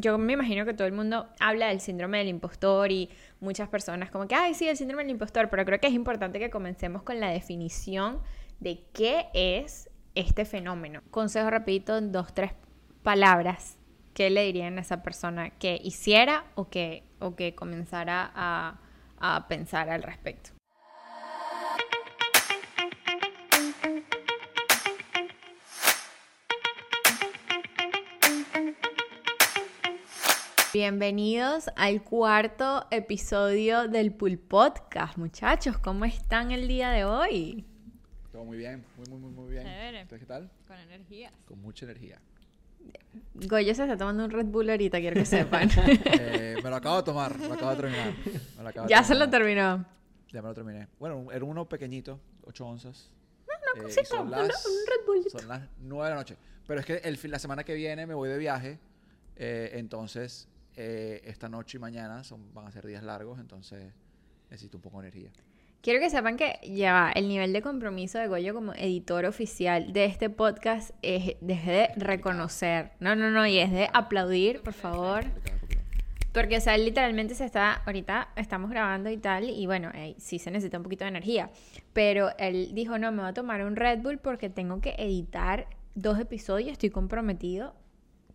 yo me imagino que todo el mundo habla del síndrome del impostor y muchas personas como que, ay, sí, el síndrome del impostor, pero creo que es importante que comencemos con la definición de qué es este fenómeno. Consejo rapidito en dos, tres palabras. ¿Qué le dirían a esa persona que hiciera o que, o que comenzara a, a pensar al respecto? Bienvenidos al cuarto episodio del Pool Podcast. Muchachos, ¿cómo están el día de hoy? Todo muy bien, muy, muy, muy, muy bien. ¿Ustedes qué tal? Con energía. Con mucha energía. Goyo se está tomando un Red Bull ahorita, quiero que sepan. Eh, me lo acabo de tomar, me lo acabo de terminar. Me lo acabo de ya se lo terminó. Ya me lo terminé. Bueno, era uno pequeñito, 8 onzas. Una Eh, y cosita, son las- un Red Bull. Son las 9 de la noche. Pero es que el, fin- la semana que viene me voy de viaje. eh, entonces, eh, esta noche y mañana son, van a ser días largos. Entonces, necesito un poco de energía. Quiero que sepan que ya va, el nivel de compromiso de Goyo como editor oficial de este podcast es desde de reconocer. No, no, no, y es de aplaudir, por favor. Porque, o sea, él literalmente se está, ahorita estamos grabando y tal, y bueno, eh, sí se necesita un poquito de energía. Pero él dijo, no, me voy a tomar un Red Bull porque tengo que editar dos episodios, estoy comprometido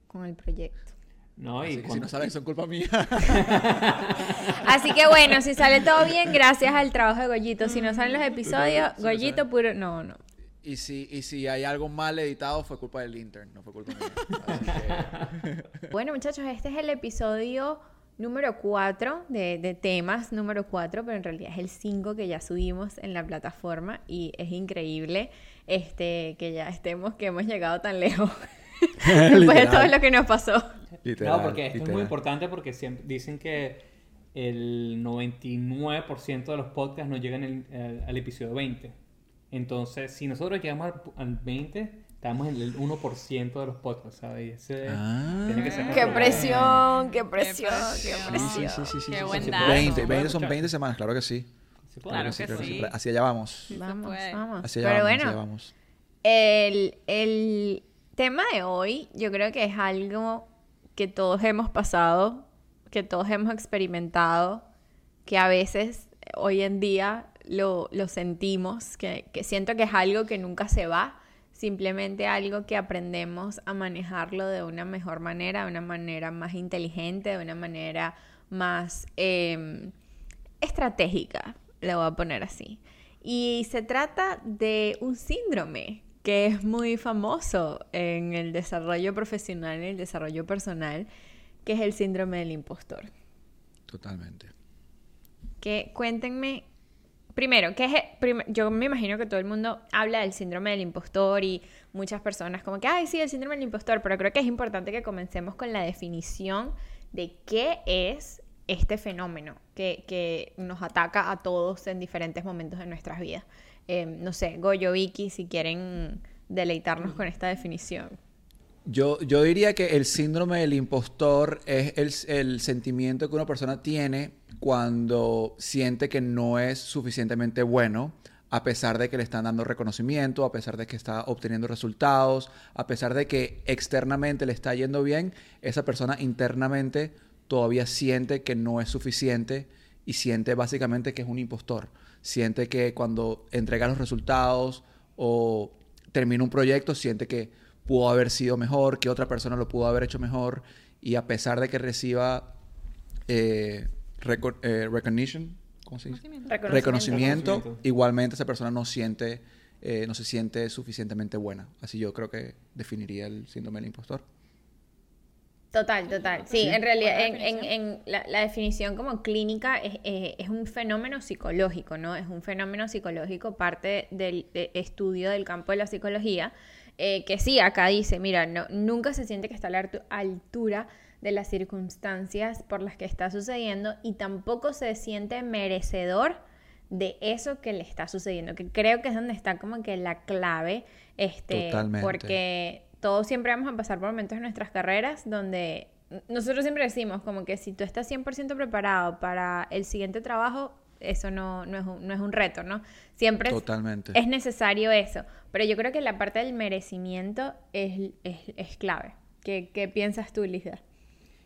con el proyecto. No, Así y que si no sale, son culpa mía. Así que bueno, si sale todo bien, gracias al trabajo de Goyito. Si no salen los episodios, Si Goyito puro... No, no. y, si, y si hay algo mal editado, fue culpa del intern, no fue culpa mía. Que... Bueno, muchachos, este es el episodio número 4 de, de temas número 4, pero en realidad es el 5 que ya subimos en la plataforma y es increíble este que ya estemos, que hemos llegado tan lejos después de todo Literal. lo que nos pasó. Literal, no, porque esto es muy literal. importante porque siempre dicen que el 99% de los podcasts no llegan el- al, al episodio 20. Entonces, si nosotros llegamos al, al 20, estamos en el 1% de los podcasts, ¿sabes? Ese Ah. tiene que ser ¡Qué presión! ¡Qué presión! ¡Qué presión. presión! Sí, sí, sí, sí, Qué sí, buen dato. 20, Se puede 20 son escuchar. 20 semanas, claro que sí. Puede Claro hacer. que sí. Hacia allá vamos. Vamos, vamos. Hacia allá Pero vamos, hacia bueno, allá vamos. El, el tema de hoy yo creo que es algo que todos hemos pasado, que todos hemos experimentado, que a veces hoy en día lo, lo sentimos, que, que siento que es algo que nunca se va, simplemente algo que aprendemos a manejarlo de una mejor manera, de una manera más inteligente, de una manera más eh, estratégica, le voy a poner así. Y se trata de un síndrome que es muy famoso en el desarrollo profesional, en el desarrollo personal, que es el síndrome del impostor. Totalmente. Que cuéntenme, primero, ¿qué es? prim- yo me imagino que todo el mundo habla del síndrome del impostor y muchas personas como que, ay, sí, el síndrome del impostor, pero creo que es importante que comencemos con la definición de qué es este fenómeno que, que nos ataca a todos en diferentes momentos de nuestras vidas. Eh, no sé, Goyo, si quieren deleitarnos con esta definición. Yo, yo diría que el síndrome del impostor es el, el sentimiento que una persona tiene cuando siente que no es suficientemente bueno, a pesar de que le están dando reconocimiento, a pesar de que está obteniendo resultados, a pesar de que externamente le está yendo bien, esa persona internamente todavía siente que no es suficiente y siente básicamente que es un impostor. Siente que cuando entrega los resultados o termina un proyecto, siente que pudo haber sido mejor, que otra persona lo pudo haber hecho mejor y a pesar de que reciba eh, reco- eh, recognition, ¿cómo se dice? Reconocimiento. Reconocimiento, Reconocimiento. igualmente esa persona no siente, eh, no se siente suficientemente buena. Así yo creo que definiría el síndrome del impostor. Total, total. Sí, Sí. en realidad, en, en- definición. en la, la definición como clínica es, eh, es un fenómeno psicológico, ¿no? Es un fenómeno psicológico, parte del de- estudio del campo de la psicología, eh, que sí, acá dice, mira, no, nunca se siente que está a la altu- altura de las circunstancias por las que está sucediendo y tampoco se siente merecedor de eso que le está sucediendo, que creo que es donde está como que la clave, este, Totalmente. porque todos siempre vamos a pasar por momentos en nuestras carreras donde nosotros siempre decimos como que si tú estás 100% preparado para el siguiente trabajo, eso no, no, es, un, no es un reto, ¿no? Siempre es, Totalmente. es necesario eso, pero yo creo que la parte del merecimiento es, es, es clave. ¿Qué, qué piensas tú, Lisa?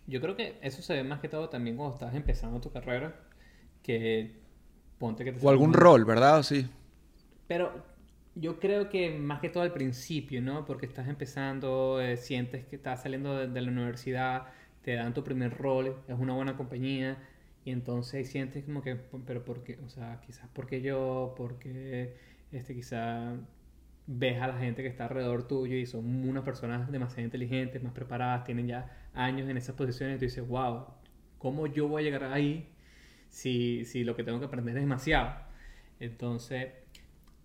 Yo creo que eso se ve más que todo también cuando estás empezando tu carrera, que ponte que te O algún un- rol, ¿verdad? Sí. Pero yo creo que más que todo al principio, ¿no? Porque estás empezando, eh, sientes que estás saliendo de, de la universidad, te dan tu primer rol, es una buena compañía, y entonces sientes como que, pero ¿por qué? O sea, quizás porque yo, porque este, quizás ves a la gente que está alrededor tuyo y son unas personas demasiado inteligentes, más preparadas, tienen ya años en esas posiciones, y tú dices, wow, ¿cómo yo voy a llegar ahí si, si lo que tengo que aprender es demasiado? Entonces,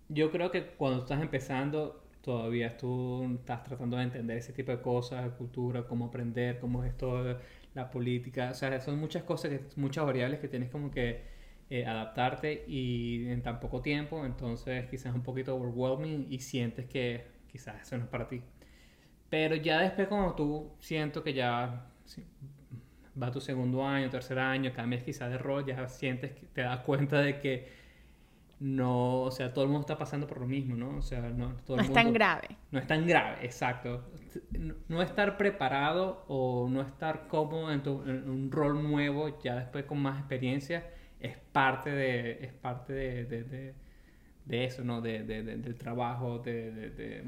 yo creo que cuando estás empezando, todavía tú estás tratando de entender ese tipo de cosas, cultura, cómo aprender, cómo es todo la política. O sea, son muchas cosas, muchas variables que tienes como que eh, adaptarte y en tan poco tiempo, entonces quizás es un poquito overwhelming y sientes que quizás eso no es para ti. Pero ya después cuando tú siento que ya va tu segundo año, tercer año, cambias quizás de rol, ya sientes que te das cuenta de que no, o sea, todo el mundo está pasando por lo mismo, ¿no? O sea, no, todo No el es tan mundo- grave. no es tan grave, exacto. No- No estar preparado o no estar cómodo en, tu- en un rol nuevo, ya después con más experiencia, es parte de, es parte de, de, de- de eso, ¿no? De, de- de- del trabajo, de, de- de-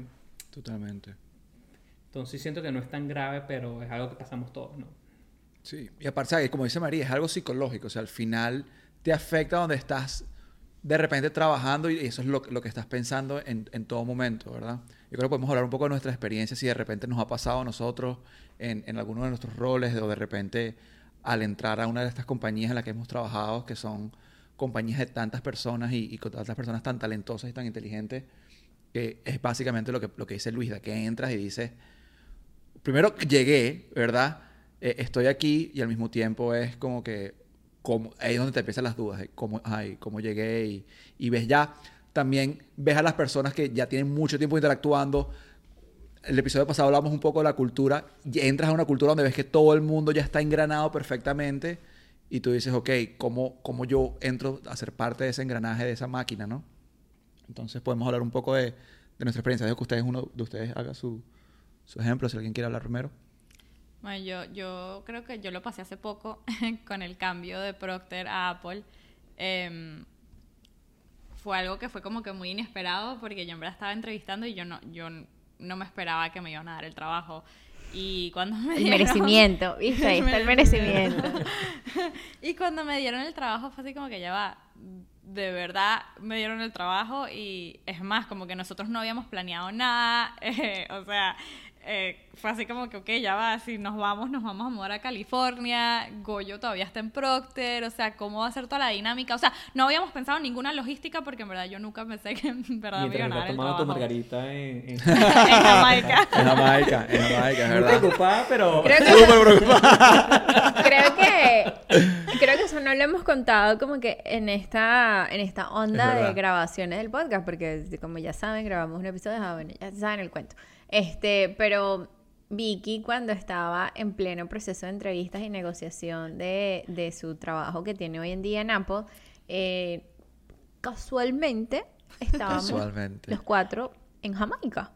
Totalmente. Entonces siento que no es tan grave, pero es algo que pasamos todos, ¿no? Sí. Y aparte, ¿sabes? como dice María, es algo psicológico. O sea, al final te afecta donde estás de repente trabajando y eso es lo, lo que estás pensando en, en todo momento, ¿verdad? Yo creo que podemos hablar un poco de nuestra experiencia, si de repente nos ha pasado a nosotros en, en alguno de nuestros roles o de repente al entrar a una de estas compañías en las que hemos trabajado, que son compañías de tantas personas y, con tantas personas tan talentosas y tan inteligentes, que es básicamente lo que, lo que dice Luisa, que entras y dices, primero llegué, ¿verdad? Eh, estoy aquí y al mismo tiempo es como que cómo- ahí es donde te empiezan las dudas cómo, ay, cómo llegué y, ves ya, también ves a las personas que ya tienen mucho tiempo interactuando. El episodio pasado hablamos un poco de la cultura entras a una cultura donde ves que todo el mundo ya está engranado perfectamente y tú dices, ok, ¿cómo, cómo yo entro a ser parte de ese engranaje, de esa máquina, no? Entonces podemos hablar un poco de, de nuestra experiencia. Dejo que ustedes, uno de ustedes haga su, su ejemplo, si alguien quiere hablar primero. Bueno, yo, yo creo que yo lo pasé hace poco con el cambio de Procter a Apple. Em, fue algo que fue como que muy inesperado porque yo en verdad estaba entrevistando y yo no, yo no me esperaba que me iban a dar el trabajo. Y cuando me El dieron- merecimiento, ¿viste? Ahí está el merecimiento. y cuando me dieron el trabajo fue así como que ya va, de verdad me dieron el trabajo y es más, como que nosotros no habíamos planeado nada, eh, o sea, eh, fue así como que, ok, ya va, si nos vamos, nos vamos a mudar a California, Goyo todavía está en Procter, o sea, ¿cómo va a ser toda la dinámica? O sea, no habíamos pensado en ninguna logística porque en verdad yo nunca pensé que en verdad me iban a dar el tomando tu trabajo. margarita en... en... en Jamaica. En Jamaica, en Jamaica, es verdad. preocupada, pero... Creo que, Súper preocupado. creo que creo que eso no lo hemos contado como que en esta en esta Es onda de verdad. grabaciones del podcast porque como ya saben grabamos un episodio ah, bueno ya saben el cuento este pero Vicky cuando estaba en pleno proceso de entrevistas y negociación de, de su trabajo que tiene hoy en día en Apple eh, casualmente estábamos Casualmente. los cuatro en Jamaica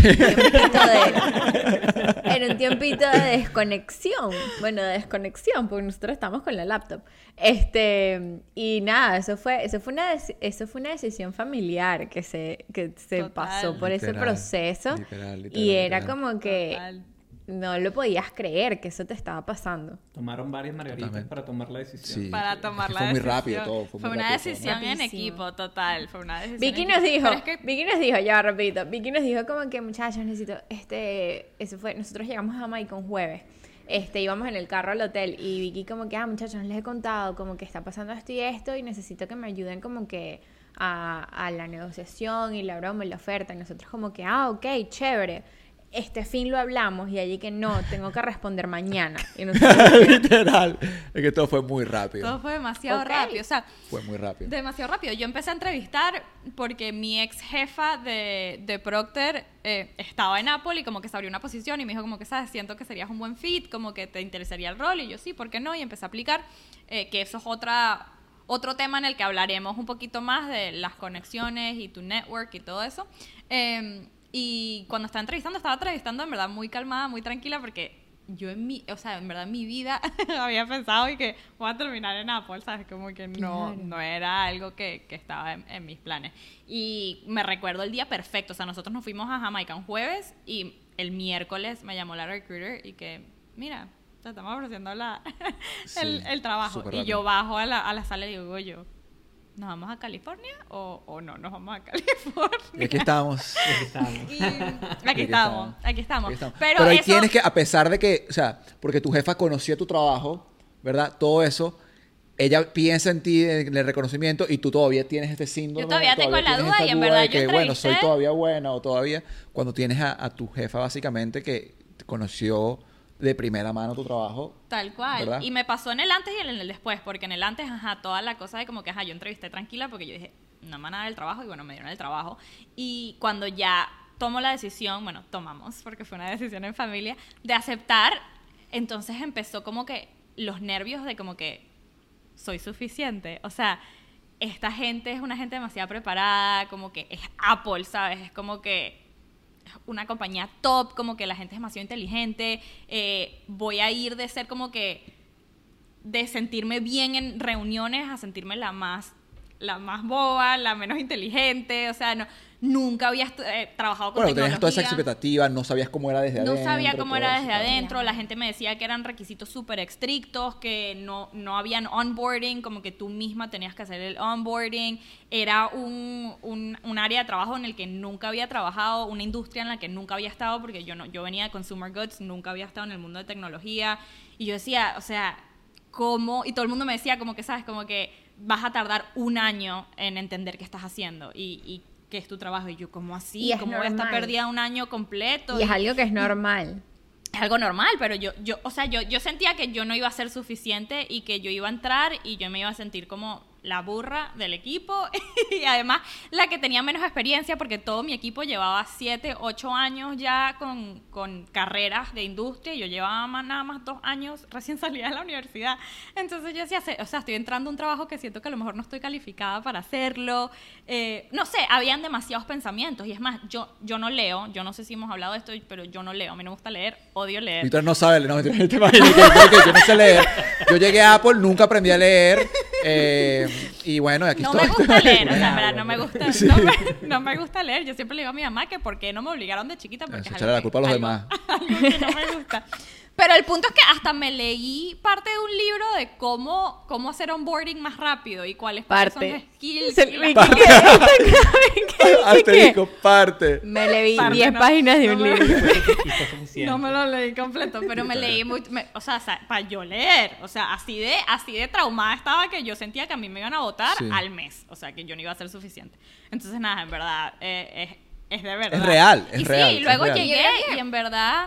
de- en un tiempito de desconexión. Bueno, de desconexión, porque nosotros estamos con la laptop. Este, y nada, eso fue, eso fue una eso fue una decisión familiar que se, que se Total. pasó por ese proceso. literal, literal, y era literal. como que Total. No lo podías creer que eso te estaba pasando. Tomaron varias margaritas Totalmente. para tomar la decisión. Sí. para es tomar que la fue muy decisión. rápido todo, fue muy una rápido todo. decisión en equipo, total. Fue una decisión Vicky en nos equipo. dijo, Pero es que Vicky nos dijo, ya rapidito, Vicky nos dijo como que muchachos necesito, este, eso fue, nosotros llegamos a Jamaica un jueves, este, íbamos en el carro al hotel y Vicky como que, ah muchachos, les he contado como que está pasando esto y esto y necesito que me ayuden como que a, a la negociación y la broma y la oferta y nosotros como que, ah, ok, chévere. Este fin lo hablamos y allí que no, tengo que responder mañana. Y nosotros, Literal. Es que todo fue muy rápido. todo fue demasiado rápido. O sea, Fue muy rápido. demasiado rápido. Yo empecé a entrevistar porque mi ex jefa de, de Procter eh, estaba en Apple y como que se abrió una posición y me dijo como que, sabes, siento que serías un buen fit, como que te interesaría el rol y yo sí, ¿por qué no? Y empecé a aplicar, eh, que eso es otra, otro tema en el que hablaremos un poquito más de las conexiones y tu network y todo eso. Eh, y cuando estaba entrevistando, estaba entrevistando en verdad muy calmada, muy tranquila porque yo en mi, o sea, en verdad en mi vida había pensado y que voy a terminar en Apple, ¿sabes? Como que no, Claro. no era algo que, que estaba en, en mis planes. Y me recuerdo el día perfecto, o sea, nosotros nos fuimos a Jamaica un jueves y el miércoles me llamó la recruiter y que, mira, te estamos ofreciendo la, el, Sí, el trabajo. Y rápido. yo bajo a la, a la sala y digo, yo, ¿nos vamos a California o, o no nos vamos a California? Aquí estamos. Aquí estamos. Y aquí estamos, aquí. Pero, Pero, ahí eso, tienes que, a pesar de que, o sea, porque tu jefa conocía tu trabajo, ¿verdad? Todo eso, ella piensa en ti, en el reconocimiento, y tú todavía tienes este síndrome. Yo todavía tengo la duda y en verdad de yo que, bueno, soy todavía buena o todavía, cuando tienes a, a tu jefa básicamente que conoció de primera mano tu trabajo. Tal cual. ¿Verdad? Y me pasó en el antes y en el después, porque en el antes, ajá, toda la cosa de como que, ajá, yo entrevisté tranquila porque yo dije, no me van a dar el trabajo y bueno, me dieron el trabajo. Y cuando ya tomo la decisión, bueno, tomamos, porque fue una decisión en familia, de aceptar, entonces empezó como que los nervios de como que soy suficiente. O sea, esta gente es una gente demasiado preparada, como que es Apple, ¿sabes? Es como que una compañía top, como que la gente es demasiado inteligente. eh, voy a ir de ser como que de sentirme bien en reuniones a sentirme la más la más boba, la menos inteligente, o sea, no, nunca había estu- eh, trabajado con Bueno, tenías toda esa tecnología. expectativa, no sabías cómo era desde No adentro. sabía cómo era desde claro. adentro, la gente me decía que eran requisitos súper estrictos, que no, no habían onboarding, como que tú misma tenías que hacer el onboarding, era un, un, un área de trabajo en el que nunca había trabajado, una industria en la que nunca había estado, porque yo, no, yo venía de consumer goods, nunca había estado en el mundo de tecnología, y yo decía, o sea, ¿cómo? Y todo el mundo me decía como que, ¿sabes? Como que vas a tardar un año en entender qué estás haciendo y, y qué es tu trabajo, y yo, ¿cómo así? ¿Cómo voy a estar perdida un año completo? Y es algo que es normal. es algo normal, pero yo, yo, o sea, yo, yo sentía que yo no iba a ser suficiente y que yo iba a entrar y yo me iba a sentir como la burra del equipo y además la que tenía menos experiencia porque todo mi equipo llevaba 7, 8 años ya con, con carreras de industria y yo llevaba más- nada más dos años recién salida de la universidad. Entonces yo decía, "Se- o sea, estoy entrando a un trabajo que siento que a lo mejor no estoy calificada para hacerlo. Eh, no sé, habían demasiados pensamientos y es más, yo, yo no leo, yo no sé si hemos hablado de esto, pero yo no leo, a mí no me gusta leer, odio leer. Víctor no sabe, no, yo no sé leer. Yo llegué a Apple, nunca aprendí a leer. eh, y bueno, aquí No estoy. me gusta leer, o sea, en verdad, no me ¿no? gusta, no, me, no me gusta leer. Yo siempre le digo a mi mamá que por qué no me obligaron de chiquita porque Eso, es algo la culpa a los que- demás. algo- algo que no me gusta. Pero el punto es que hasta me leí parte de un libro de cómo, cómo hacer onboarding más rápido y cuáles cuáles son Parte. los skills. Asterisco, parte. Me leí Parte, 10 no, páginas de no un me- libro. Suficiente. No me lo leí completo, pero me leí muy, me- o sea, para yo leer, o sea, así de, así de traumada estaba que yo sentía que a mí me iban a votar Sí. al mes, o sea, que yo no iba a ser suficiente. Entonces, nada, en verdad, eh, es, es de verdad. Es real, es y real, Sí, luego real. llegué y en verdad,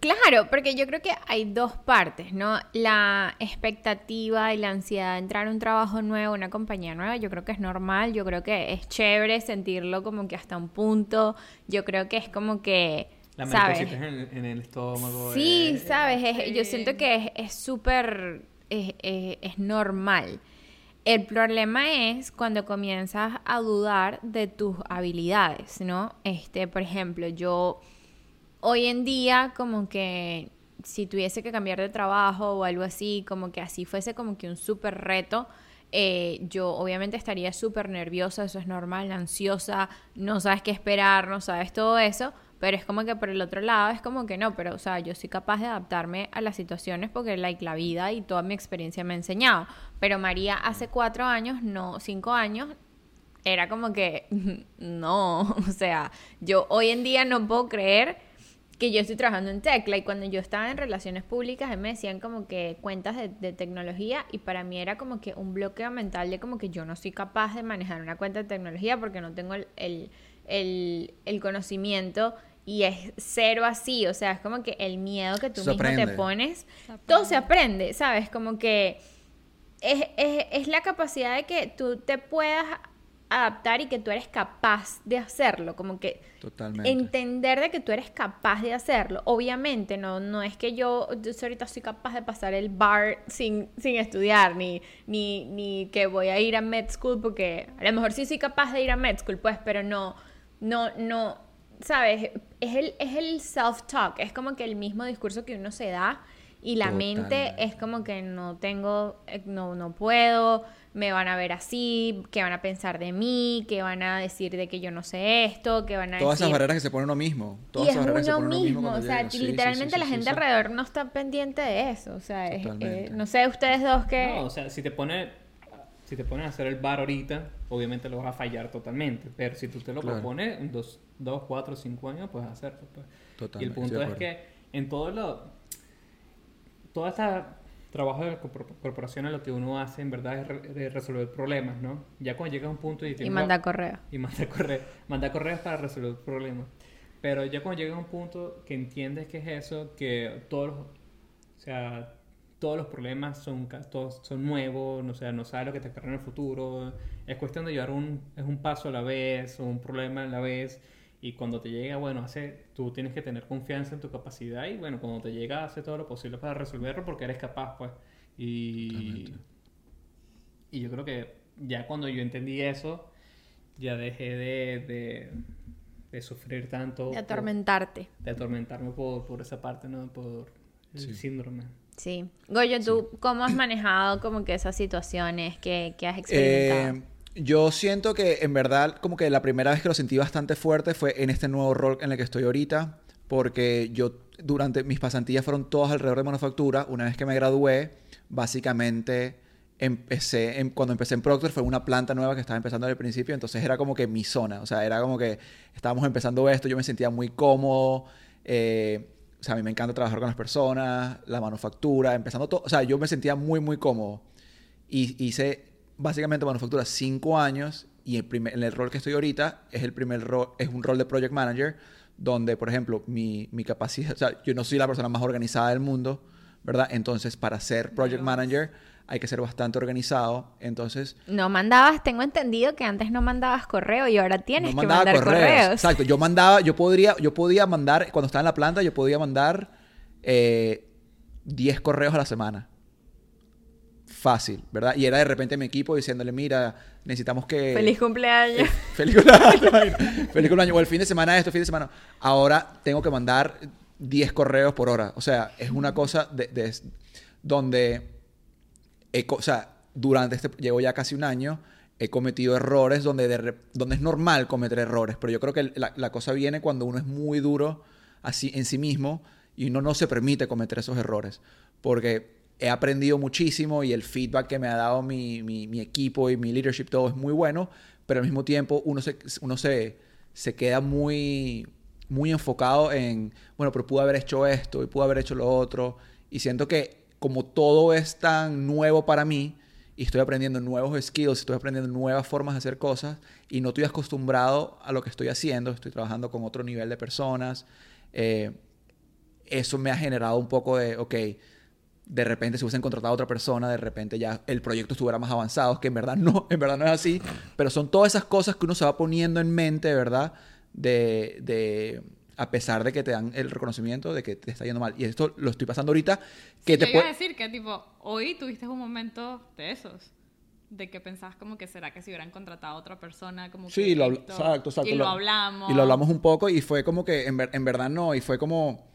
Claro, porque yo creo que hay dos partes, ¿no? La expectativa y la ansiedad de entrar a un trabajo nuevo, una compañía nueva, yo creo que es normal, yo creo que es chévere sentirlo como que hasta un punto, yo creo que es como que, La ¿sabes? en el, en el estómago. Sí, eh, sabes, es- yo siento que es- es súper, es, es- es normal. El problema es cuando comienzas a dudar de tus habilidades, ¿no? Este, por ejemplo, yo hoy en día como que si tuviese que cambiar de trabajo o algo así, como que así fuese como que un súper reto, eh, yo obviamente estaría súper nerviosa, eso es normal, ansiosa, no sabes qué esperar, no sabes todo eso, pero es como que por el otro lado es como que no, pero o sea, yo soy capaz de adaptarme a las situaciones porque like, la vida y toda mi experiencia me ha enseñado. Pero María hace cuatro años, no, cinco años, era como que no, o sea, yo hoy en día no puedo creer que yo estoy trabajando en tech. Like, cuando yo estaba en relaciones públicas, a mí me decían como que cuentas de, de tecnología y para mí era como que un bloqueo mental de como que yo no soy capaz de manejar una cuenta de tecnología porque no tengo el, el, el- el conocimiento y es cero así. O sea, es como que el miedo que tú Se mismo te pones, Se todo se aprende, ¿sabes? Como que es, es, es la capacidad de que tú te puedas adaptar y que tú eres capaz de hacerlo, como que Totalmente. entender de que tú eres capaz de hacerlo. Obviamente, no, no es que yo, yo ahorita soy capaz de pasar el bar sin, sin estudiar, ni, ni, ni que voy a ir a med school, porque a lo mejor sí soy capaz de ir a med school, pues, pero no, no, no, ¿sabes? es el, es el self-talk, es como que el mismo discurso que uno se da y la mente es como que no tengo, eh, no, no puedo, me van a ver así, que van a pensar de mí, que van a decir de que yo no sé esto, que van a Todas esas decir... barreras que se pone uno mismo. Todas Y es esas barreras que se uno pone uno mismo, o sea. Sí, sí, literalmente sí, la sí, gente sí. alrededor no está pendiente de eso, o sea, es- eh, no sé ustedes dos que... No, o sea, si te pones si te pones a hacer el bar ahorita, obviamente lo vas a fallar totalmente. Pero si tú te lo Claro. propones en dos, dos, cuatro, cinco años, puedes hacerlo. pues. Y Totalmente, el punto es que en todo lo... Todo este trabajo de corpor- corporaciones lo que uno hace en verdad es resolver problemas, ¿no? Ya cuando llega a un punto y... y manda la- correo. y manda correos, manda correos para resolver problemas. Pero ya cuando llega a un punto que entiendes que es eso, que todos los, o sea, todos los problemas son, todos son nuevos, no, o sea, no sabes lo que te espera en el futuro, es cuestión de llevar un, es un paso a la vez, o un problema a la vez, y cuando te llega, bueno, hace, tú tienes que tener confianza en tu capacidad, y bueno, cuando te llega, hace todo lo posible para resolverlo porque eres capaz, pues. Y, Totalmente. y yo creo que ya cuando yo entendí eso, ya dejé de, de, de sufrir tanto. De por- atormentarte. de atormentarme por, por esa parte, ¿no? Por el Sí. síndrome. Sí. Goyo, ¿tú cómo has manejado como que esas situaciones que, que has experimentado? Eh, yo siento que en verdad como que la primera vez que lo sentí bastante fuerte fue en este nuevo rol en el que estoy ahorita, porque yo durante mis pasantías fueron todas alrededor de manufactura. Una vez que me gradué, básicamente empecé, en- cuando empecé en Procter fue una planta nueva que estaba empezando al principio, entonces era como que mi zona, o sea, era como que estábamos empezando esto, yo me sentía muy cómodo, eh, o sea, a mí me encanta trabajar con las personas, la manufactura, empezando todo, o sea, yo me sentía muy, muy cómodo. Y hice básicamente manufactura cinco años y el primer, en el rol que estoy ahorita es el primer rol, es un rol de project manager donde, por ejemplo, mi, mi capacidad, o sea, yo no soy la persona más organizada del mundo, ¿verdad? Entonces, para ser project manager hay que ser bastante organizado. Entonces, No mandabas, tengo entendido que antes no mandabas correo y ahora tienes no que mandar correos. Exacto, yo mandaba, yo podría, yo podía mandar, cuando estaba en la planta, yo podía mandar eh, 10 correos a la semana. Fácil, ¿verdad? Y era de repente mi equipo diciéndole, mira, necesitamos que... Feliz cumpleaños. Feliz cumpleaños. Feliz cumpleaños. O el fin de semana esto, fin de semana. Ahora tengo que mandar 10 correos por hora. O sea, es una cosa de, de- donde... he o sea, durante este... Llevo ya casi un año. He cometido errores donde, de donde es normal cometer errores. Pero yo creo que la, la cosa viene cuando uno es muy duro así en sí mismo y uno no se permite cometer esos errores. Porque he aprendido muchísimo y el feedback que me ha dado mi, mi- mi equipo y mi leadership, todo es muy bueno, pero al mismo tiempo uno se, uno se, se queda muy, muy enfocado en, bueno, pero pude haber hecho esto y pude haber hecho lo otro. Y siento que como todo es tan nuevo para mí y estoy aprendiendo nuevos skills, estoy aprendiendo nuevas formas de hacer cosas y no estoy acostumbrado a lo que estoy haciendo, estoy trabajando con otro nivel de personas. eh, eso me ha generado un poco de, ok, de repente si hubiesen contratado a otra persona, de repente ya el proyecto estuviera más avanzado, que en verdad no, en verdad no es así, pero son todas esas cosas que uno se va poniendo en mente, ¿verdad? De, de a pesar de que te dan el reconocimiento de que te está yendo mal. Y esto lo estoy pasando ahorita, que Yo te puede... decir que, tipo, hoy tuviste un momento de esos. De que pensabas como que será que si hubieran contratado a otra persona, como Sí, que lo, esto- exacto, exacto. Y lo, hablamos. Y lo hablamos un poco y fue como que en, ver- en verdad no, y fue como...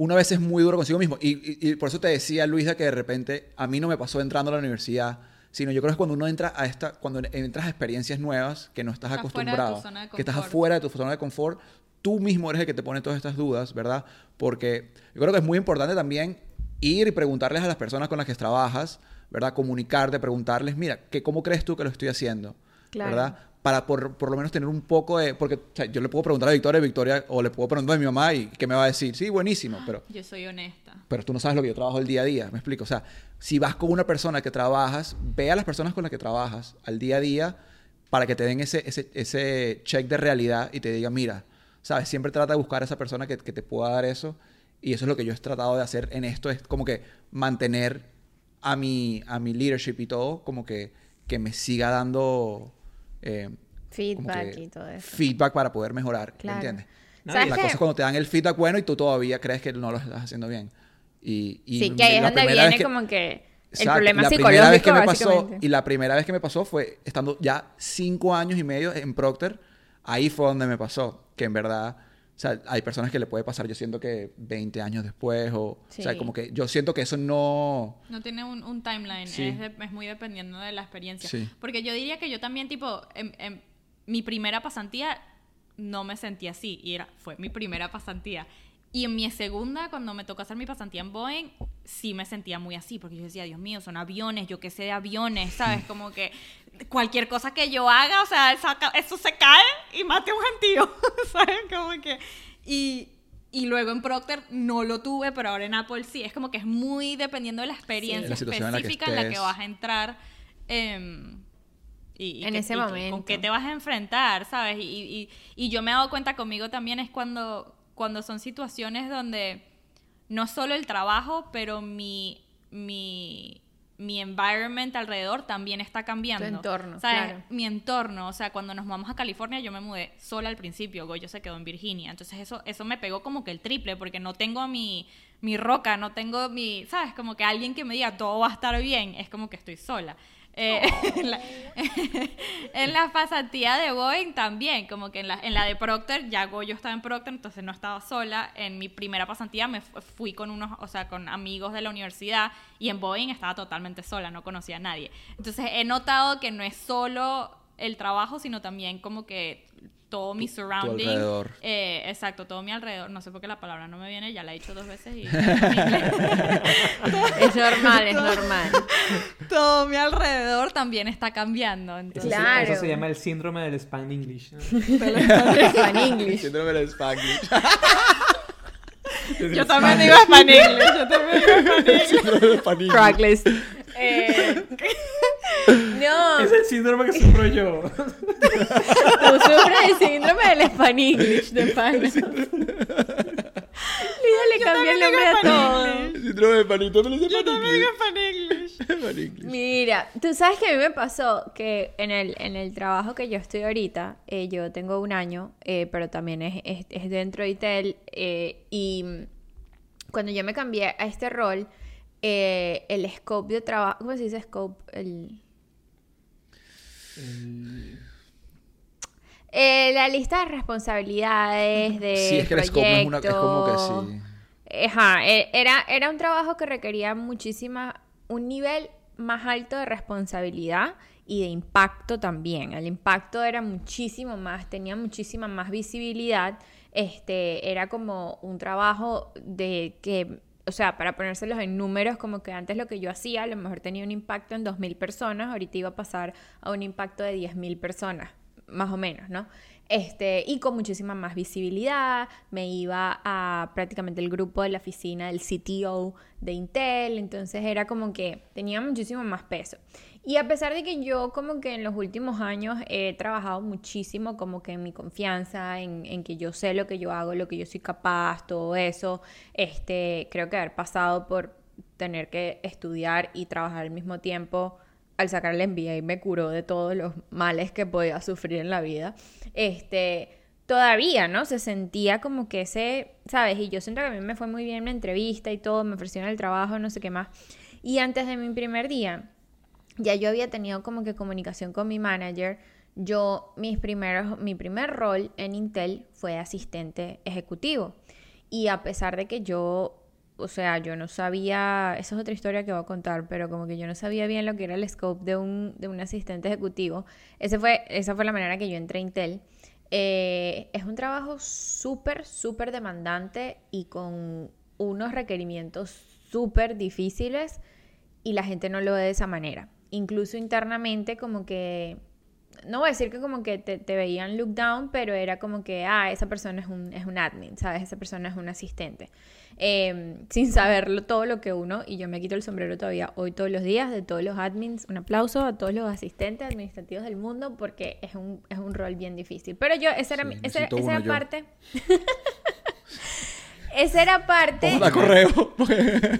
Una vez es muy duro consigo mismo. Y, y- y por eso te decía, Luisa, que de repente a mí no me pasó entrando a la universidad, sino yo creo que es cuando uno entra a esta, cuando entras a experiencias nuevas que no estás Estás acostumbrado, que estás afuera de tu zona de confort, tú mismo eres el que te pone todas estas dudas, ¿verdad? Porque yo creo que es muy importante también ir y preguntarles a las personas con las que trabajas, ¿verdad? Comunicarte, preguntarles, mira, ¿qué, ¿cómo crees tú que lo estoy haciendo? Claro. ¿Verdad? Para por, por lo menos tener un poco de... Porque o sea, yo le puedo preguntar a Victoria, Victoria, o le puedo preguntar a mi mamá y que me va a decir, sí, buenísimo, pero, Yo soy honesta. pero tú no sabes lo que yo trabajo el día a día, me explico. O sea, si vas con una persona que trabajas, ve a las personas con las que trabajas al día a día para que te den ese, ese, ese check de realidad y te digan, mira, ¿sabes? Siempre trata de buscar a esa persona que, que te pueda dar eso. Y eso es lo que yo he tratado de hacer en esto, es como que mantener a mi, a mi leadership y todo, como que, que me siga dando... eh, Feedback que y todo eso. Feedback para poder mejorar, ¿me Claro. entiendes? ¿Sabes la qué? cosa es cuando te dan el feedback bueno y tú todavía crees que no lo estás haciendo bien. Y, y Sí, que ahí es donde viene que- como que el Exacto, problema la psicológico, primera vez que me pasó y la primera vez que me pasó fue estando ya cinco años y medio en Procter ahí fue donde me pasó que en verdad o sea, hay personas que le puede pasar, yo siento que 20 años después, o, o sea, Sí. como que yo siento que eso no... No tiene un, un timeline, Sí. es, de- es muy dependiendo de la experiencia. Sí. Porque yo diría que yo también, tipo, en, en mi primera pasantía no me sentí así, y era, fue mi primera pasantía. Y en mi segunda, cuando me tocó hacer mi pasantía en Boeing, sí me sentía muy así, porque yo decía, Dios mío, son aviones, yo qué sé de aviones, ¿sabes? Como que cualquier cosa que yo haga, o sea, eso se cae y mate a un gentío, ¿sabes? Como que... Y, y luego en Procter no lo tuve, pero ahora en Apple sí. Es como que es muy dependiendo de la experiencia La situación en la específica en la que, vas a entrar. em, y, y En que- ese y momento. con qué te vas a enfrentar, ¿sabes? Y, y- y yo me he dado cuenta conmigo también es cuando, cuando son situaciones donde no solo el trabajo, pero mi, mi, mi environment alrededor también está cambiando. Tu entorno, ¿Sabes? claro. Mi entorno, o sea, cuando nos vamos a California yo me mudé sola al principio, Goyo se quedó en Virginia, entonces eso, eso me pegó como que el triple, porque no tengo mi, mi roca, no tengo mi, ¿sabes? Como que alguien que me diga todo va a estar bien, es como que estoy sola. Eh, en, la, en la pasantía de Boeing también, como que en la, en la de Procter, ya Goyo estaba en Procter, entonces no estaba sola. En mi primera pasantía me fu- fui con unos, o sea, con amigos de la universidad y en Boeing estaba totalmente sola, no conocía a nadie. Entonces he notado que no es solo el trabajo, sino también como que todo mi surrounding. alrededor. eh, exacto, todo mi alrededor. No sé por qué la palabra no me viene, ya la he dicho dos veces y... Es normal, es normal. todo mi alrededor también está cambiando. Entonces, Claro. eso se llama el síndrome del Span English. ¿no? Fan English. Síndrome del Spanglish. yo también digo español. Yo también digo Spanglish. Cracklist. Eh, no, Es el síndrome que sufro yo. Tú sufres el síndrome del Spanglish de pana. Lida le cambia el nombre a todo. Síndrome del panito, dice Yo también digo español. Spanglish. Mira, tú sabes que a mí me pasó que en el, en el trabajo que yo estoy ahorita, eh, yo tengo un año, eh, pero también es, es, es dentro de ITEL, eh, y cuando yo me cambié a este rol, eh, el scope de trabajo, ¿cómo se dice scope? El, eh, la lista de responsabilidades, de Sí, es que el scope no es, una, es como que proyectos. sí. Ajá, e- era, era un trabajo que requería muchísima, un nivel más alto de responsabilidad y de impacto también. El impacto era muchísimo más, tenía muchísima más visibilidad. Este, era como un trabajo de que, o sea, para ponérselos en números, como que antes lo que yo hacía, a lo mejor tenía un impacto en 2.000 personas, ahorita iba a pasar a un impacto de 10.000 personas, más o menos, ¿no? Este, y con muchísima más visibilidad, me iba a prácticamente el grupo de la oficina del CTO de Intel, entonces era como que tenía muchísimo más peso. Y a pesar de que yo como que en los últimos años he trabajado muchísimo como que en mi confianza, en, que yo sé lo que yo hago, lo que yo soy capaz, todo eso, este, creo que haber pasado por tener que estudiar y trabajar al mismo tiempo al sacar el MBA me curó de todos los males que podía sufrir en la vida. Este, todavía, ¿no? Se sentía como que ese, ¿sabes? Y yo siento que a mí me fue muy bien en la entrevista y todo, me ofrecieron el trabajo, no sé qué más. Y antes de mi primer día, ya yo había tenido como que comunicación con mi manager. Yo, mis primeros, mi primer rol en Intel fue asistente ejecutivo. Y a pesar de que yo o sea, yo no sabía, esa es otra historia que voy a contar, pero como que yo no sabía bien lo que era el scope de un, de un asistente ejecutivo. Ese fue, esa fue la manera que yo entré a Intel. Eh, es un trabajo súper, súper demandante y con unos requerimientos súper difíciles y la gente no lo ve de esa manera. Incluso internamente como que, no voy a decir que como que te, te veían look down, pero era como que, ah, esa persona es un, es un admin, ¿sabes? Esa persona es un asistente. Eh, sin saberlo todo lo que uno, y yo me quito el sombrero todavía hoy todos los días de todos los admins, un aplauso a todos los asistentes administrativos del mundo porque es un, es un rol bien difícil. Pero yo, esa era, Sí, mi- esa, esa era parte... esa era parte... Vamos a dar correo.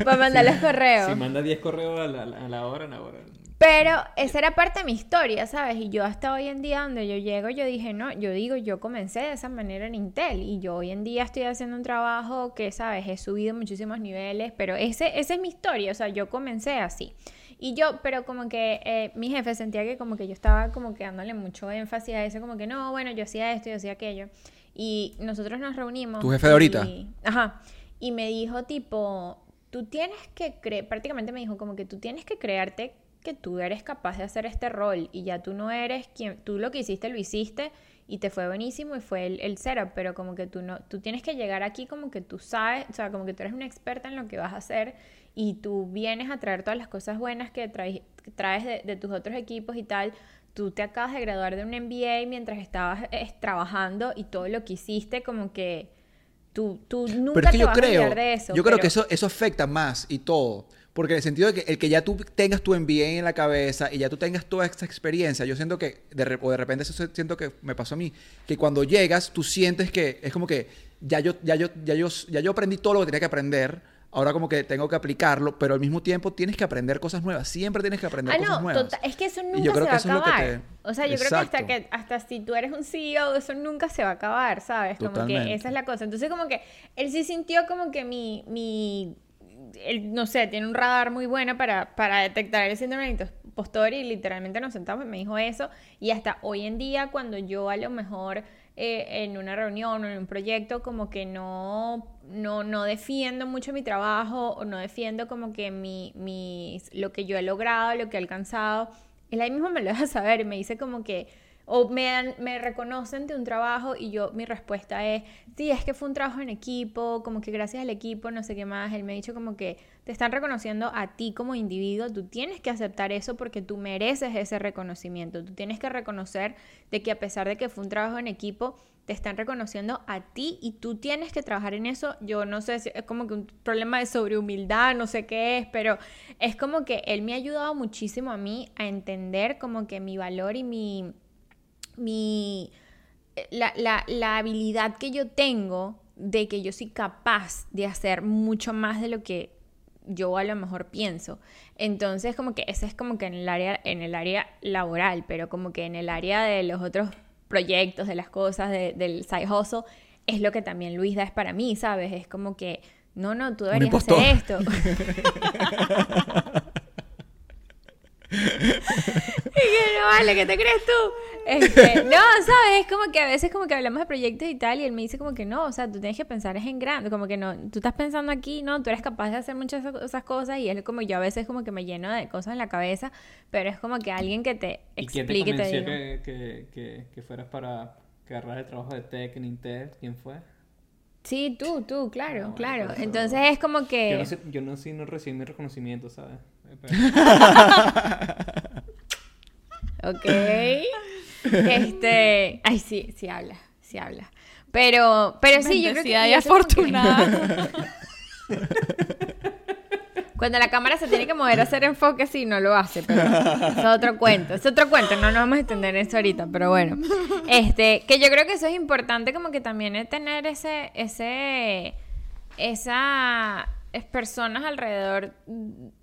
Para mandar los correos. Si manda 10 correos a la, a la hora, a la hora. Pero esa era parte de mi historia, ¿sabes? Y yo hasta hoy en día donde yo llego, yo dije, no, yo digo, yo comencé de esa manera en Intel y yo hoy en día estoy haciendo un trabajo que, ¿sabes? He subido muchísimos niveles, pero ese, esa es mi historia, o sea, yo comencé así. Y yo, pero como que eh, mi jefe sentía que como que yo estaba como que dándole mucho énfasis a eso, como que no, bueno, yo hacía esto, yo hacía aquello. Y nosotros nos reunimos. ¿Tu jefe de ahorita? y- Ajá. Y me dijo tipo, tú tienes que creer, prácticamente me dijo como que tú tienes que creerte que tú eres capaz de hacer este rol y ya tú no eres quien, tú lo que hiciste lo hiciste y te fue buenísimo y fue el, el setup, pero como que tú no, tú tienes que llegar aquí como que tú sabes, o sea, como que tú eres una experta en lo que vas a hacer y tú vienes a traer todas las cosas buenas que traes, traes de, de tus otros equipos y tal. Tú te acabas de graduar de un MBA mientras estabas trabajando y todo lo que hiciste como que tú, tú nunca Pero es que te yo vas a creo, olvidar de eso. yo creo pero- que eso, eso afecta más y todo. Porque en el sentido de que el que ya tú tengas tu MBA en la cabeza y ya tú tengas toda esta experiencia, yo siento que, de, o de repente eso siento que me pasó a mí, que cuando llegas tú sientes que es como que ya yo, ya yo, ya yo, ya yo aprendí todo lo que tenía que aprender, ahora como que tengo que aplicarlo, pero al mismo tiempo tienes que aprender cosas nuevas, siempre tienes que aprender Ah, cosas no, nuevas. total- es que eso Y nunca yo creo se que va a es acabar. te- O sea, yo creo que hasta que hasta si tú eres un CEO, eso nunca se va a acabar, ¿sabes? Como Totalmente. que esa es la cosa. Entonces, como que él sí sintió como que mi, mi él, no sé, tiene un radar muy bueno para, para detectar el síndrome del impostor y literalmente nos sentamos y me dijo eso. Y hasta hoy en día, cuando yo a lo mejor eh, en una reunión o en un proyecto como que no, no, no defiendo mucho mi trabajo o no defiendo como que mi, mis- lo que yo he logrado, lo que he alcanzado, él ahí mismo me lo deja saber y me dice como que, o me, me reconocen de un trabajo y yo, mi respuesta es, sí, es que fue un trabajo en equipo, como que gracias al equipo, no sé qué más, él me ha dicho como que te están reconociendo a ti como individuo, tú tienes que aceptar eso porque tú mereces ese reconocimiento, tú tienes que reconocer de que a pesar de que fue un trabajo en equipo, te están reconociendo a ti y tú tienes que trabajar en eso. Yo no sé si es como que un problema de sobrehumildad, no sé qué es, pero es como que él me ha ayudado muchísimo a mí a entender como que mi valor y mi, mi la, la, la habilidad que yo tengo de que yo soy capaz de hacer mucho más de lo que yo a lo mejor pienso. Entonces, como que ese es como que en el área, en el área laboral, pero como que en el área de los otros proyectos, de las cosas, de- del side hustle, es lo que también Luisa es para mí, ¿sabes? Es como que, no, no, tú deberías hacer esto. no vale, ¿qué te crees tú? Este, no, ¿sabes? Es como que a veces como que hablamos de proyectos y tal, y él me dice como que no, o sea, tú tienes que pensar es en grande, como que no, tú estás pensando aquí, no, tú eres capaz de hacer muchas esas cosas, y es como yo a veces como que me lleno de cosas en la cabeza, pero es como que alguien que te ¿Y quién te explique, te, diga. que, que, que, que fueras para que agarrar el trabajo de tech en Intel? ¿Quién fue? Sí, tú, tú, claro, claro. Entonces es como que... Yo no sé, yo no, sí no recibí mi reconocimiento, ¿sabes? Pero- Ok. Este. Ay, sí, sí habla, sí habla. Pero, pero sí, yo creo que. Y afortunada. Cuando la cámara se tiene que mover a hacer enfoque, sí, no lo hace, pero es otro cuento, es otro cuento, no nos vamos a extender en eso ahorita, pero bueno. Este, que yo creo que eso es importante como que también es tener ese, ese, esa es personas alrededor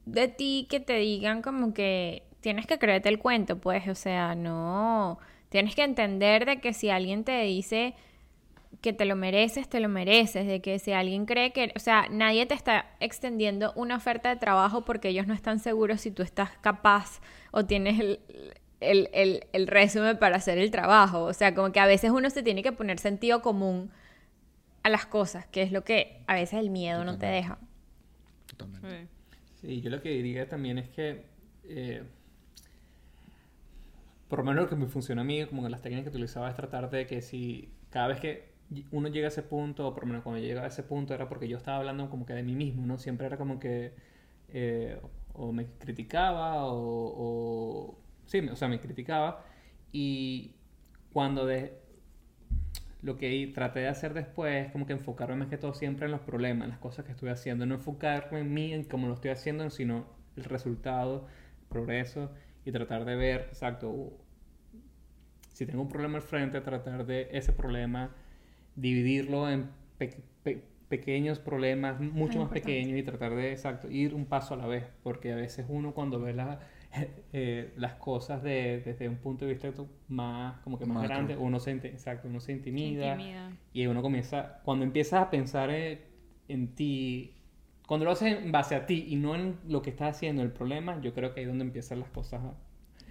de ti que te digan como que tienes que creerte el cuento, pues, o sea, no, tienes que entender de que si alguien te dice que te lo mereces, te lo mereces, de que si alguien cree que, o sea, nadie te está extendiendo una oferta de trabajo porque ellos no están seguros si tú estás capaz o tienes el, el, el, el resumen para hacer el trabajo. O sea, como que a veces uno se tiene que poner sentido común a las cosas, que es lo que a veces el miedo no te deja. Totalmente. Sí, yo lo que diría también es que, eh, por lo menos lo que me funciona a mí, como que las técnicas que utilizaba es tratar de que si cada vez que uno llega a ese punto, o por lo menos cuando llega a ese punto, era porque yo estaba hablando como que de mí mismo, ¿no? Siempre era como que eh, o me criticaba o, o... Sí, o sea, me criticaba y cuando de, lo que traté de hacer después es como que enfocarme más que todo siempre en los problemas, en las cosas que estoy haciendo, no enfocarme en mí, en cómo lo estoy haciendo, sino el resultado, el progreso y tratar de ver, exacto, uh, si tengo un problema al frente, tratar de ese problema dividirlo en pe- pe- pequeños problemas, mucho más pequeños y tratar de, exacto, ir un paso a la vez, porque a veces uno cuando ve la- eh, las cosas de- desde un punto de vista más, como que más Macro. grande, uno se, exacto, uno se intimida, Intimida. y uno comienza, cuando empiezas a pensar en, en ti, cuando lo haces en base a ti y no en lo que estás haciendo, el problema, yo creo que ahí es donde empiezan las cosas, a-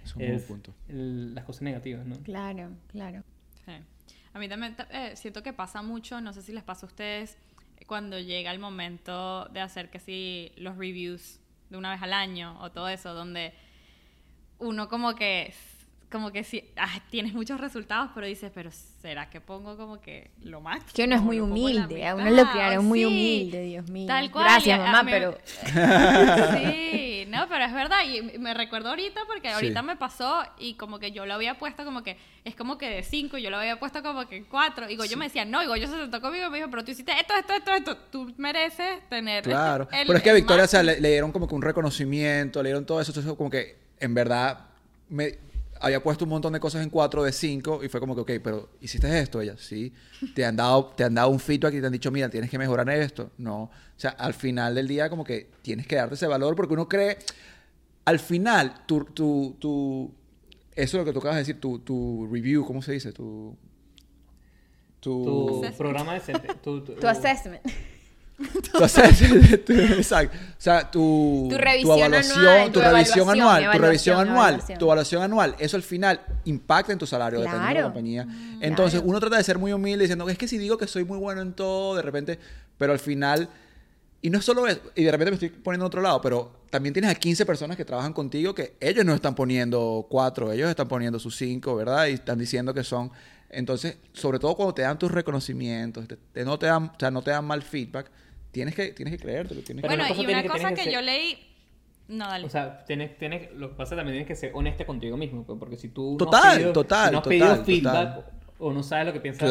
Es un buen punto. el- las cosas negativas, ¿no? Claro, claro. Sí. A mí también eh, siento que pasa mucho, no sé si les pasa a ustedes, cuando llega el momento de hacer que si los reviews de una vez al año o todo eso, donde uno como que como que si ah, tienes muchos resultados, pero dices, pero ¿será que pongo como que lo máximo? Que uno es muy humilde, a uno lo criaron muy humilde, Dios mío. Tal cual. Gracias, mamá, pero... sí, no, pero es verdad, y me recuerdo ahorita porque ahorita me pasó y como que yo lo había puesto como que, es como que de cinco, yo lo había puesto como que cuatro, y yo me decía, no, y yo se sentó conmigo y me dijo, pero tú hiciste esto, esto, esto, esto, tú mereces tener... Claro, pero es que a Victoria, o sea, le, le, dieron como que un reconocimiento, le dieron todo eso, entonces como que en verdad... Me, había puesto un montón de cosas en 4 de 5 y fue como que, ok, pero ¿hiciste esto? Ella, sí. ¿Te han dado, te han dado un feedback y te han dicho, mira, tienes que mejorar esto? No. O sea, al final del día como que tienes que darte ese valor porque uno cree, al final, tu, tu, tu eso es lo que tú acabas de decir, tu, tu review, ¿cómo se dice? Tu, tu, programa de... Tu, tu assessment. exacto. O sea, tu, tu revisión evaluación, anual, tu, revisión anual, tu revisión anual, tu evaluación anual, eso al final impacta en tu salario dependiendo de la compañía. Mm, Entonces, uno trata de ser muy humilde diciendo, es que si digo que soy muy bueno en todo, de repente, pero al final, y no es solo eso, y de repente me estoy poniendo en otro lado, pero también tienes a 15 personas que trabajan contigo que ellos no están poniendo 4, ellos están poniendo sus 5, ¿verdad? Y están diciendo que son entonces, sobre todo cuando te dan tus reconocimientos, no te dan, o sea, no te dan mal feedback, tienes que, tienes que creértelo. Tienes bueno, y una cosa que, yo leí... No, dale. O sea, tienes, tienes, lo que pasa también tienes que ser honesta contigo mismo, pues, porque si tú total, no has pedido, total, no has pedido feedback o no sabes lo que piensa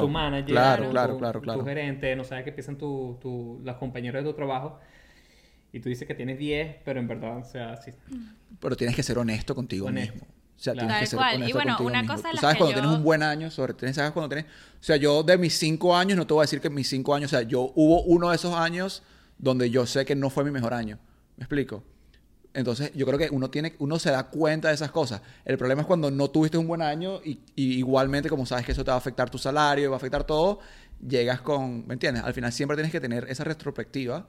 tu manager, claro, o claro, tu, claro, claro. tu, gerente, no sabes qué piensan tu, tu, los compañeros de tu trabajo, y tú dices que tienes 10, pero en verdad, o sea, sí. Pero tienes que ser honesto contigo mismo. O sea, tienes que ser honesto y bueno, una cosa sabes cuando tienes un buen año, sobre todo sabes cuando tienes... O sea, yo de mis cinco años, no te voy a decir que mis cinco años, o sea, yo hubo uno de esos años donde yo sé que no fue mi mejor año. ¿Me explico? Entonces, yo creo que uno tiene, uno se da cuenta de esas cosas. El problema es cuando no tuviste un buen año y, igualmente, como sabes que eso te va a afectar tu salario, va a afectar todo, llegas con, ¿me entiendes? Al final siempre tienes que tener esa retrospectiva.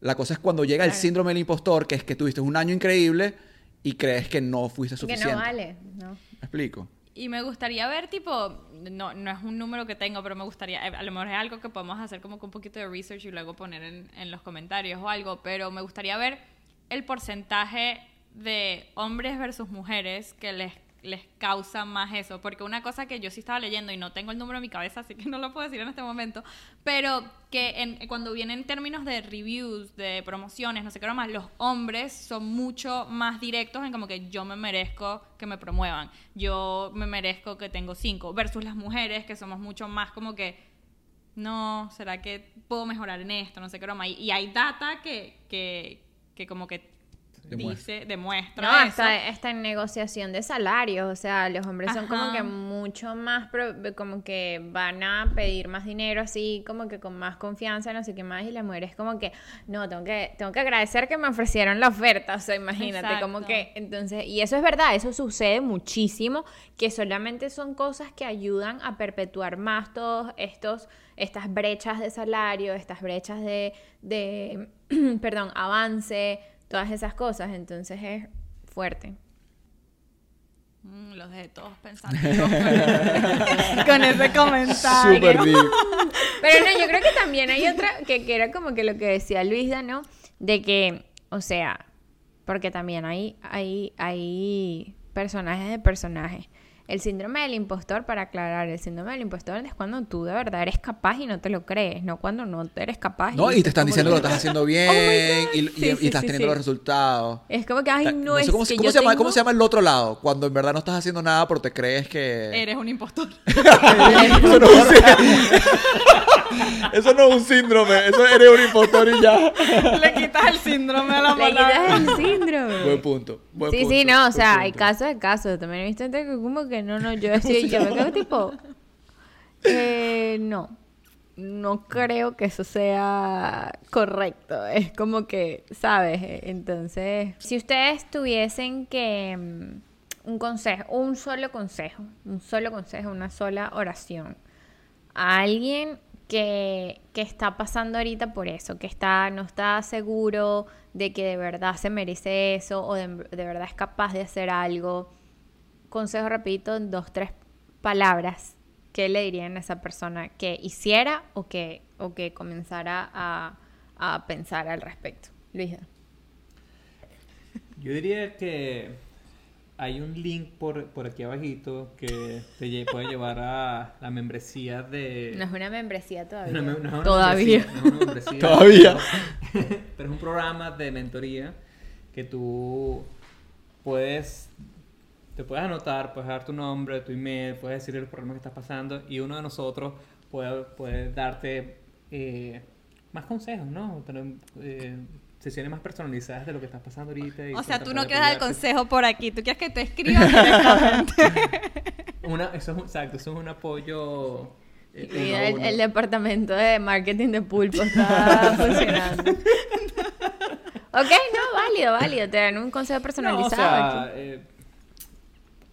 La cosa es cuando llega el síndrome del impostor, que es que tuviste un año increíble y crees que no fuiste suficiente. Que no vale, ¿no? ¿Me explico? Y me gustaría ver, tipo, no, no es un número que tengo, pero me gustaría, eh, a lo mejor es algo que podemos hacer como con un poquito de research y luego poner en, en los comentarios o algo, pero me gustaría ver el porcentaje de hombres versus mujeres que les les causa más eso. Porque una cosa que yo sí estaba leyendo y no tengo el número en mi cabeza, así que no lo puedo decir en este momento, pero que cuando viene en términos de reviews, de promociones, no sé qué más, los hombres son mucho más directos en como que yo me merezco que me promuevan, yo me merezco que tengo cinco, versus las mujeres que somos mucho más como que no, ¿será que puedo mejorar en esto? No sé qué broma. Y, y hay data que, que, que como que. Dice, demuestra. no, Está, en negociación de salarios, o sea, los hombres son como que mucho más, como que van a pedir más dinero así, como que con más confianza, no sé qué más, y la mujer es como que, no, tengo que, tengo que agradecer que me ofrecieron la oferta, o sea, imagínate, como que, entonces, y eso es verdad, eso sucede muchísimo, que solamente son cosas que ayudan a perpetuar más todos estos, estas brechas de salario, estas brechas de, de perdón, avance, todas esas cosas, entonces es fuerte. Mm, los dejé todos pensando con ese comentario. Super Pero no, yo creo que también hay otra, que, que, era como que lo que decía Luisa, ¿no? De que, o sea, porque también hay, hay, hay personajes de personajes. El síndrome del impostor, para aclarar, el síndrome del impostor es cuando tú de verdad eres capaz y no te lo crees, no cuando no eres capaz. No, y, te están diciendo que lo estás haciendo bien oh y, estás teniendo los resultados. Es como que, ay, no, es cómo, que ¿cómo, se llama, ¿Cómo se llama el otro lado? Cuando en verdad no estás haciendo nada porque te crees que... Eres un impostor. eso, no es eso no es un síndrome, eso eres un impostor y ya. Le quitas el síndrome a la Le quitas el síndrome. Buen punto. sí, sí, no, o sea, hay casos de casos. También he visto gente que como que no, no, yo así, yo me quedo tipo, eh, no, no creo que eso sea correcto. Es como que, ¿sabes? Entonces, si ustedes tuviesen que mm, un consejo, un solo consejo, un solo consejo, una sola oración a alguien que, está pasando ahorita por eso, que está, no está seguro de que de verdad se merece eso o de, de verdad es capaz de hacer algo consejo repito, en dos, tres palabras ¿qué le dirían a esa persona que hiciera o que, o que comenzara a, a pensar al respecto? Luisa. Yo diría que hay un link por, por aquí abajito que te lle- puede llevar a la membresía de... No es una membresía todavía. No, es una todavía. membresía, no es una membresía, Todavía. Pero, pero es un programa de mentoría que tú puedes te puedes anotar, puedes dar tu nombre, tu email, puedes decir los problemas que estás pasando y uno de nosotros puede, puede darte eh, más consejos, ¿no? Tener, eh, sesiones más personalizadas de lo que estás pasando ahorita. y O sea, tú no quieres dar el consejo por aquí, tú quieres que te escriban directamente. Una, eso es, un- exacto, eso es un apoyo... eh, Y el, departamento de marketing de Pulpo está funcionando. ok, no, válido, válido. Te dan un consejo No, personalizado. o sea, aquí. eh,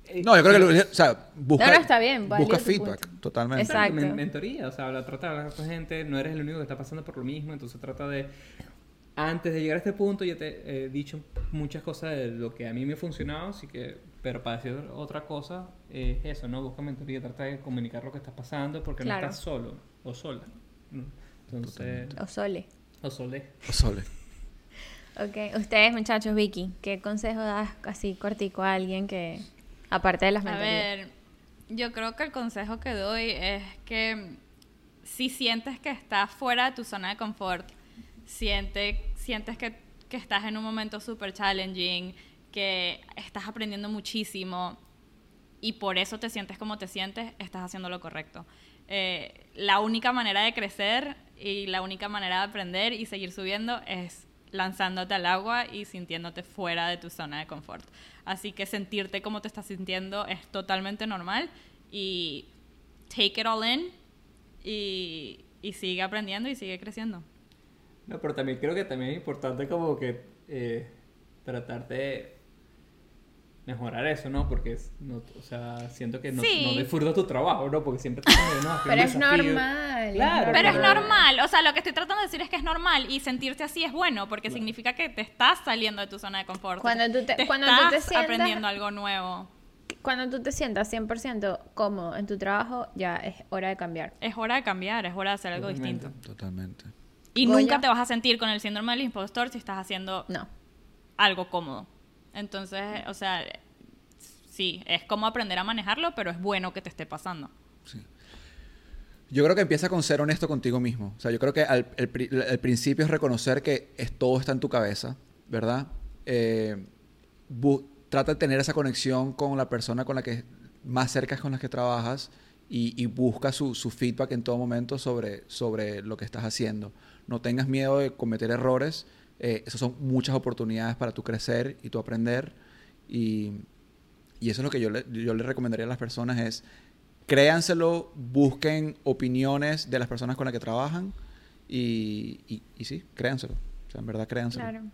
eh, No, yo creo que, lo- o sea, busca, No, no, está bien, busca tu feedback, punto. totalmente. Exacto. Men- mentoría, o sea, trata de hablar con gente, no eres el único que está pasando por lo mismo, entonces trata de, antes de llegar a este punto, ya te he dicho muchas cosas de lo que a mí me ha funcionado, así que, pero para decir otra cosa, es eso, ¿no? Busca mentoría, trata de comunicar lo que está pasando, porque Claro. no estás solo o sola. ¿no? Entonces, O Sole. o. Sole. Ok, ustedes muchachos, Vicky, ¿qué consejo das así cortico a alguien que, aparte de las A mentorías? ver, yo creo que el consejo que doy es que si sientes que estás fuera de tu zona de confort, siente, sientes que, que estás en un momento súper challenging, que estás aprendiendo muchísimo y por eso te sientes como te sientes, estás haciendo lo correcto. Eh, la única manera de crecer y la única manera de aprender y seguir subiendo es lanzándote al agua y sintiéndote fuera de tu zona de confort. Así que sentirte como te estás sintiendo es totalmente normal y take it all in y, y sigue aprendiendo y sigue creciendo. No, pero también creo que también es importante como que eh, tratar de mejorar eso, ¿no? Porque, es- no, o sea, siento que no, Sí. no tu trabajo, ¿no? Porque siempre estás como, no, Pero es normal. Claro, Pero es normal, o sea, lo que estoy tratando de decir es que es normal y sentirte así es bueno porque significa que te estás saliendo de tu zona de confort. Cuando tú te- cuando tú estás te sientas- aprendiendo algo nuevo. Cuando tú te sientas 100% cómodo en tu trabajo, ya es hora de cambiar. Es hora de cambiar, es hora de hacer algo Totalmente. distinto. Totalmente. Y Goya. nunca te vas a sentir con el síndrome del impostor si estás haciendo No. algo cómodo. Entonces, o sea, sí, es como aprender a manejarlo, pero es bueno que te esté pasando. Sí. Yo creo que empieza con ser honesto contigo mismo. O sea, yo creo que al- el, pri- el principio es reconocer que es, todo está en tu cabeza, ¿verdad? Eh, bu- trata de tener esa conexión con la persona con la que más cerca con la que trabajas y, y busca su, su feedback en todo momento sobre, sobre lo que estás haciendo. No tengas miedo de cometer errores. Eh, esas son muchas oportunidades para tu crecer y tu aprender. Y, y eso es lo que yo le, yo le recomendaría a las personas es créanselo, busquen opiniones de las personas con las que trabajan y, y, y sí, créanselo. O sea, en verdad créanselo. Claro.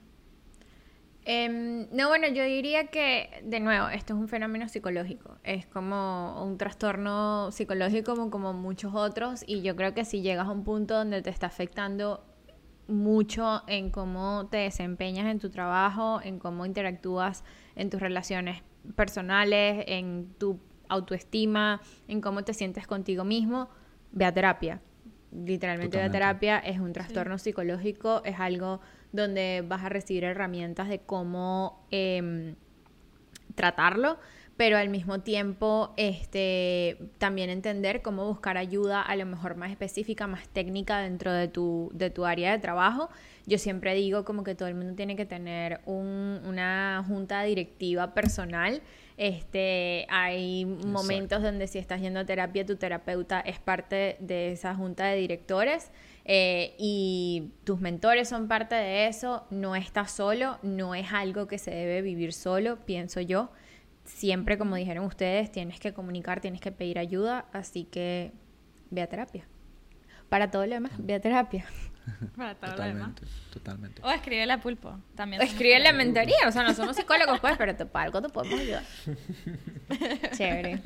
Em, no, bueno, yo diría que, de nuevo, esto es un fenómeno psicológico. Es como un trastorno psicológico como, como muchos otros y yo creo que si llegas a un punto donde te está afectando mucho en cómo te desempeñas en tu trabajo, en cómo interactúas en tus relaciones personales, en tu autoestima, en cómo te sientes contigo mismo, ve a terapia. Literalmente ve a Totalmente. terapia es un trastorno psicológico, es algo donde vas a recibir herramientas de cómo em, tratarlo, pero al mismo tiempo este, también entender cómo buscar ayuda a lo mejor más específica, más técnica dentro de tu, de tu área de trabajo. Yo siempre digo como que todo el mundo tiene que tener un- una junta directiva personal. Este, hay momentos donde si estás yendo a terapia, tu terapeuta es parte de esa junta de directores eh, y tus mentores son parte de eso. No estás solo, no es algo que se debe vivir solo, pienso yo siempre, como dijeron ustedes, tienes que comunicar, tienes que pedir ayuda, así que ve a terapia. Para todo lo demás, ve a terapia. Para todo lo demás. Totalmente. O escríbele a Pulpo. También Escribe en la mentoría, o sea, no somos psicólogos, pues, pero te, para algo te podemos ayudar. Chévere.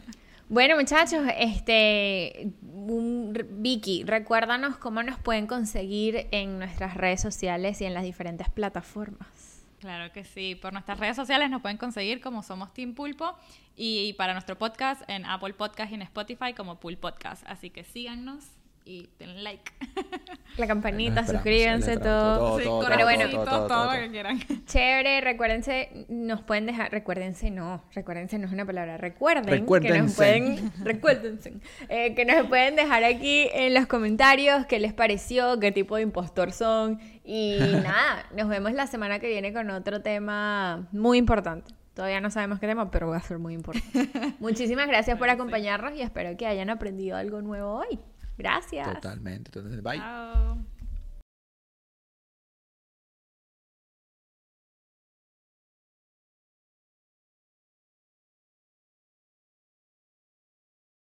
Bueno, muchachos, este Vicky, recuérdanos cómo nos pueden conseguir en nuestras redes sociales y en las diferentes plataformas. Claro que sí. Por nuestras redes sociales nos pueden conseguir como Somos Team Pulpo y para nuestro podcast en Apple Podcast y en Spotify como Pul Podcast. Así que síganos y den like. La campanita, suscríbanse, todo. esperamos, Sí, todo, Pero bueno, todo, todo, todo todo. lo que quieran. Chévere, recuérdense, nos pueden dejar, recuérdense no, recuérdense no es una palabra, recuerden que nos Recuérdense. pueden, recuérdense, eh, que nos pueden dejar aquí en los comentarios qué les pareció, qué tipo de impostor son y nada, nos vemos la semana que viene con otro tema muy importante. Todavía no sabemos qué tema, pero va a ser muy importante. Muchísimas gracias por acompañarnos y espero que hayan aprendido algo nuevo hoy. Gracias. Totalmente, totalmente. Bye. Chao.